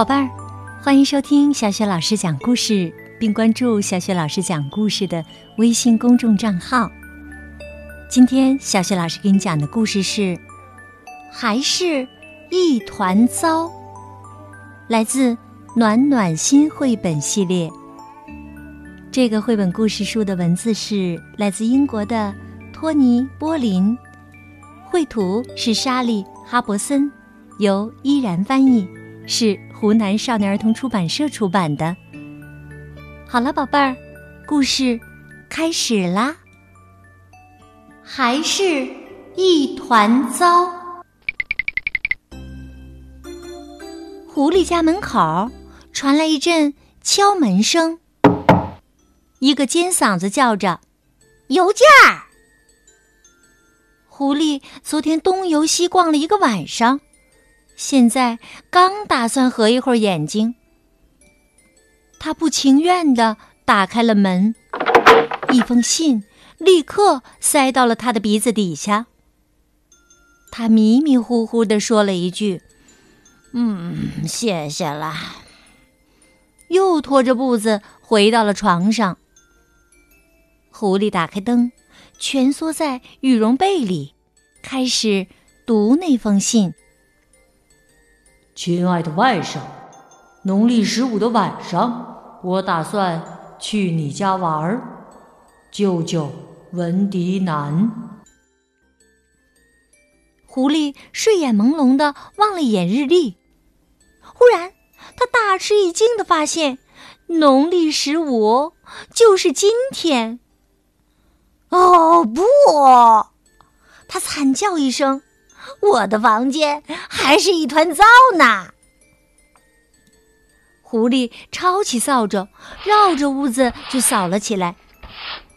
宝贝儿，欢迎收听小雪老师讲故事，并关注小雪老师讲故事的微信公众账号。今天小雪老师给你讲的故事是《还是一团糟》，来自暖暖心绘本系列。这个绘本故事书的文字是来自英国的托尼·波林，绘图是莎莉·哈伯森，由依然翻译，是湖南少年儿童出版社出版的。好了，宝贝儿，故事开始啦！还是一团糟。狐狸家门口传来一阵敲门声。一个尖嗓子叫着：“邮件儿！”狐狸昨天东游西逛了一个晚上，现在刚打算合一会儿眼睛，他不情愿的打开了门，一封信立刻塞到了他的鼻子底下。他迷迷糊糊的说了一句：“嗯，谢谢啦。”又拖着步子回到了床上。狐狸打开灯，蜷缩在羽绒被里，开始读那封信。亲爱的外甥，农历十五的晚上，我打算去你家玩儿。舅舅文迪南。狐狸睡眼朦胧的望了一眼日历，忽然，他大吃一惊的发现，农历十五就是今天。哦不！他惨叫一声：“我的房间还是一团糟呢！”狐狸抄起扫帚，绕着屋子就扫了起来。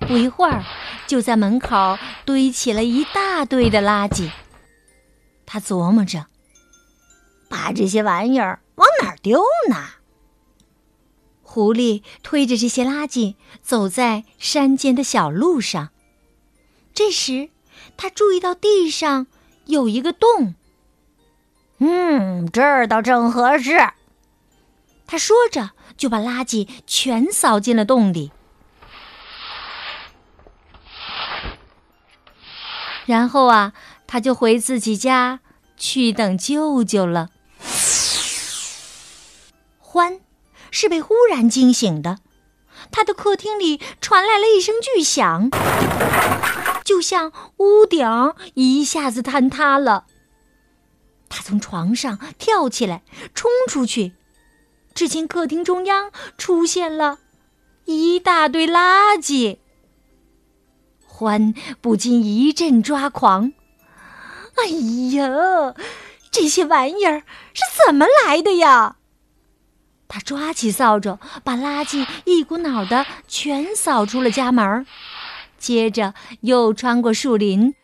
不一会儿，就在门口堆起了一大堆的垃圾。他琢磨着：“把这些玩意儿往哪儿丢呢？”狐狸推着这些垃圾走在山间的小路上。这时，他注意到地上有一个洞。嗯，这儿倒正合适。他说着，就把垃圾全扫进了洞里。然后啊，他就回自己家去等舅舅了。欢是被忽然惊醒的，他的客厅里传来了一声巨响。就像屋顶一下子坍塌了，他从床上跳起来，冲出去，只见客厅中央出现了一大堆垃圾。欢不禁一阵抓狂：“哎呀，这些玩意儿是怎么来的呀？”他抓起扫帚，把垃圾一股脑的全扫出了家门。接着又穿过树林，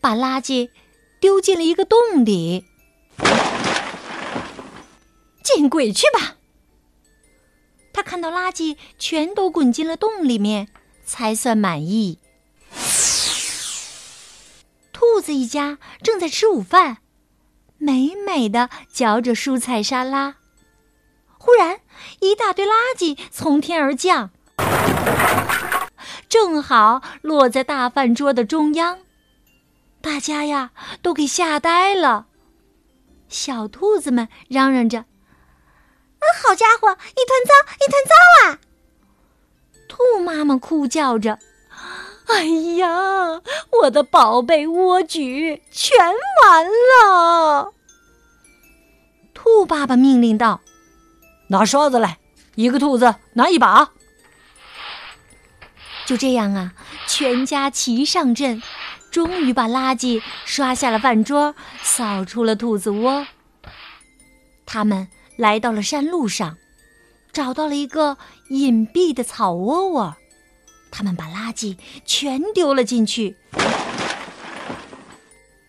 把垃圾丢进了一个洞里。见鬼去吧！他看到垃圾全都滚进了洞里面，才算满意。兔子一家正在吃午饭，美美的嚼着蔬菜沙拉。忽然，一大堆垃圾从天而降。正好落在大饭桌的中央，大家呀都给吓呆了。小兔子们嚷嚷着：“啊，好家伙，一团糟，一团糟啊！”兔妈妈哭叫着：“哎呀，我的宝贝莴苣全完了！”兔爸爸命令道：“拿刷子来，一个兔子拿一把。”就这样啊，全家齐上阵，终于把垃圾刷下了饭桌，扫出了兔子窝。他们来到了山路上，找到了一个隐蔽的草窝窝，他们把垃圾全丢了进去，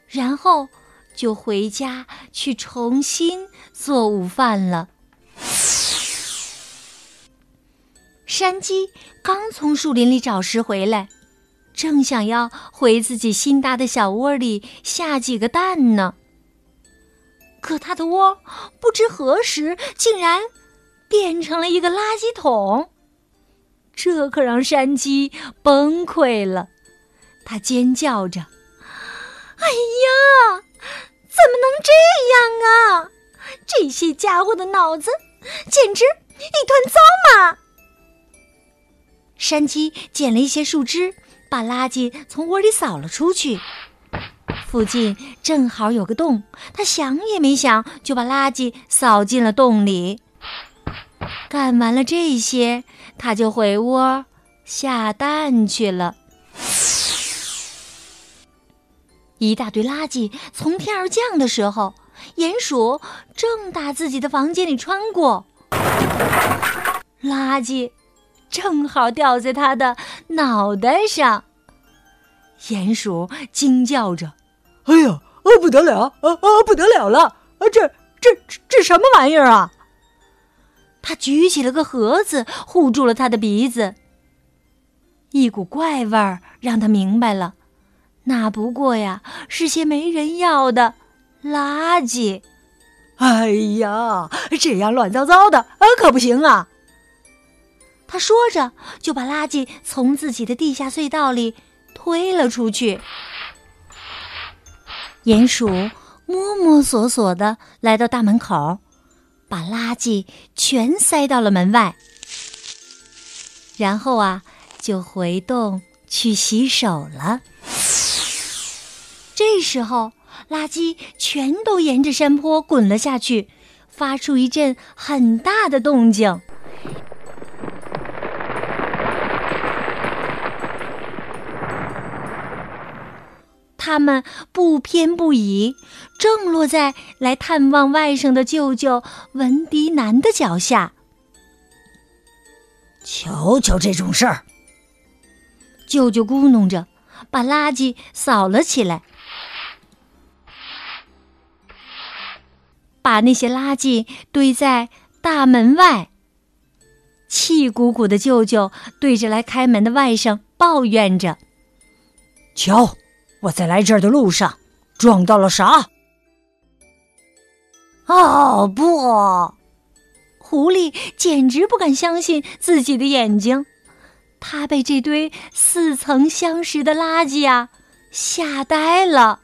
然后就回家去重新做午饭了。山鸡刚从树林里找食回来，正想要回自己新搭的小窝里下几个蛋呢。可它的窝不知何时竟然变成了一个垃圾桶，这可让山鸡崩溃了。它尖叫着：“哎呀，怎么能这样啊！这些家伙的脑子简直一团糟嘛！”山鸡捡了一些树枝，把垃圾从窝里扫了出去。附近正好有个洞，他想也没想就把垃圾扫进了洞里。干完了这些，他就回窝下蛋去了。一大堆垃圾从天而降的时候，鼹鼠正打自己的房间里穿过，垃圾正好掉在他的脑袋上。鼹鼠惊叫着。哎呀，啊不得了，啊啊不得了了！啊这这这什么玩意儿啊？他举起了个盒子，护住了他的鼻子。一股怪味儿让他明白了，那不过呀是些没人要的垃圾。哎呀，这样乱糟糟的啊可不行啊！他说着，就把垃圾从自己的地下隧道里推了出去。鼹鼠摸摸索索的来到大门口，把垃圾全塞到了门外，然后啊，就回洞去洗手了。这时候，垃圾全都沿着山坡滚了下去，发出一阵很大的动静。他们不偏不倚，正落在来探望外甥的舅舅文迪南的脚下。瞧瞧这种事儿，舅舅咕哝着，把垃圾扫了起来，把那些垃圾堆在大门外。气鼓鼓的舅舅对着来开门的外甥抱怨着：“瞧。”我在来这儿的路上撞到了啥？哦不！狐狸简直不敢相信自己的眼睛，他被这堆似曾相识的垃圾啊吓呆了。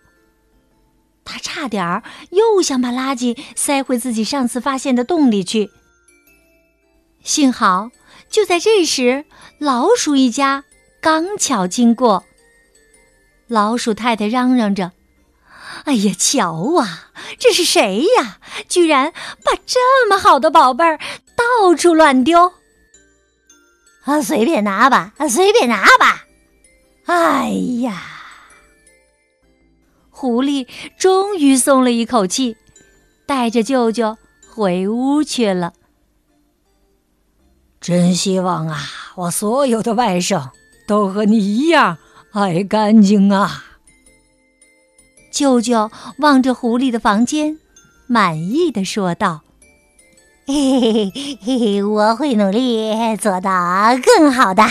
他差点儿又想把垃圾塞回自己上次发现的洞里去。幸好，就在这时，老鼠一家刚巧经过。老鼠太太嚷嚷着：“哎呀，瞧啊，这是谁呀？居然把这么好的宝贝儿到处乱丢！啊，随便拿吧，随便拿吧！哎呀，狐狸终于松了一口气，带着舅舅回屋去了。真希望啊，我所有的外甥都和你一样。”爱干净啊！舅舅望着狐狸的房间，满意的说道：“嘿嘿嘿，我会努力做到更好的。”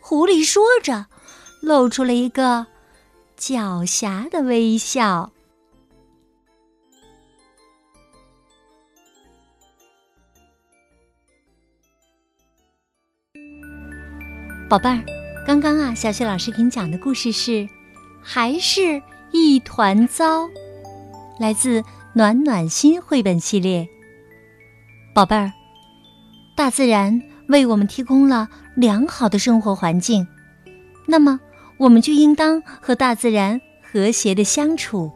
狐狸说着，露出了一个狡黠的微笑。宝贝儿。刚刚啊，小雪老师给你讲的故事是《还是一团糟》，来自暖暖心绘本系列。宝贝儿，大自然为我们提供了良好的生活环境，那么我们就应当和大自然和谐的相处，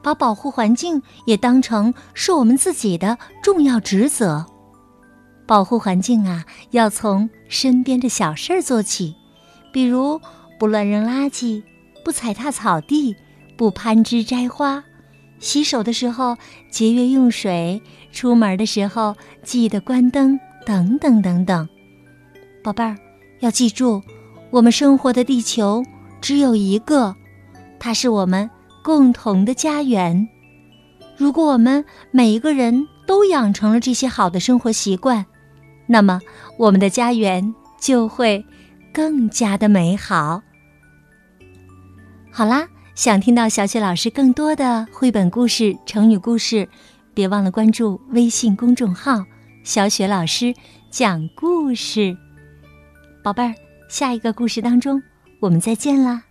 把保护环境也当成是我们自己的重要职责。保护环境啊，要从身边的小事儿做起。比如，不乱扔垃圾，不踩踏草地，不攀枝摘花，洗手的时候节约用水，出门的时候记得关灯，等等等等。宝贝儿，要记住，我们生活的地球只有一个，它是我们共同的家园。如果我们每一个人都养成了这些好的生活习惯，那么我们的家园就会。更加的美好。好啦，想听到小雪老师更多的绘本故事、成语故事，别忘了关注微信公众号“小雪老师讲故事”。宝贝儿，下一个故事当中，我们再见啦！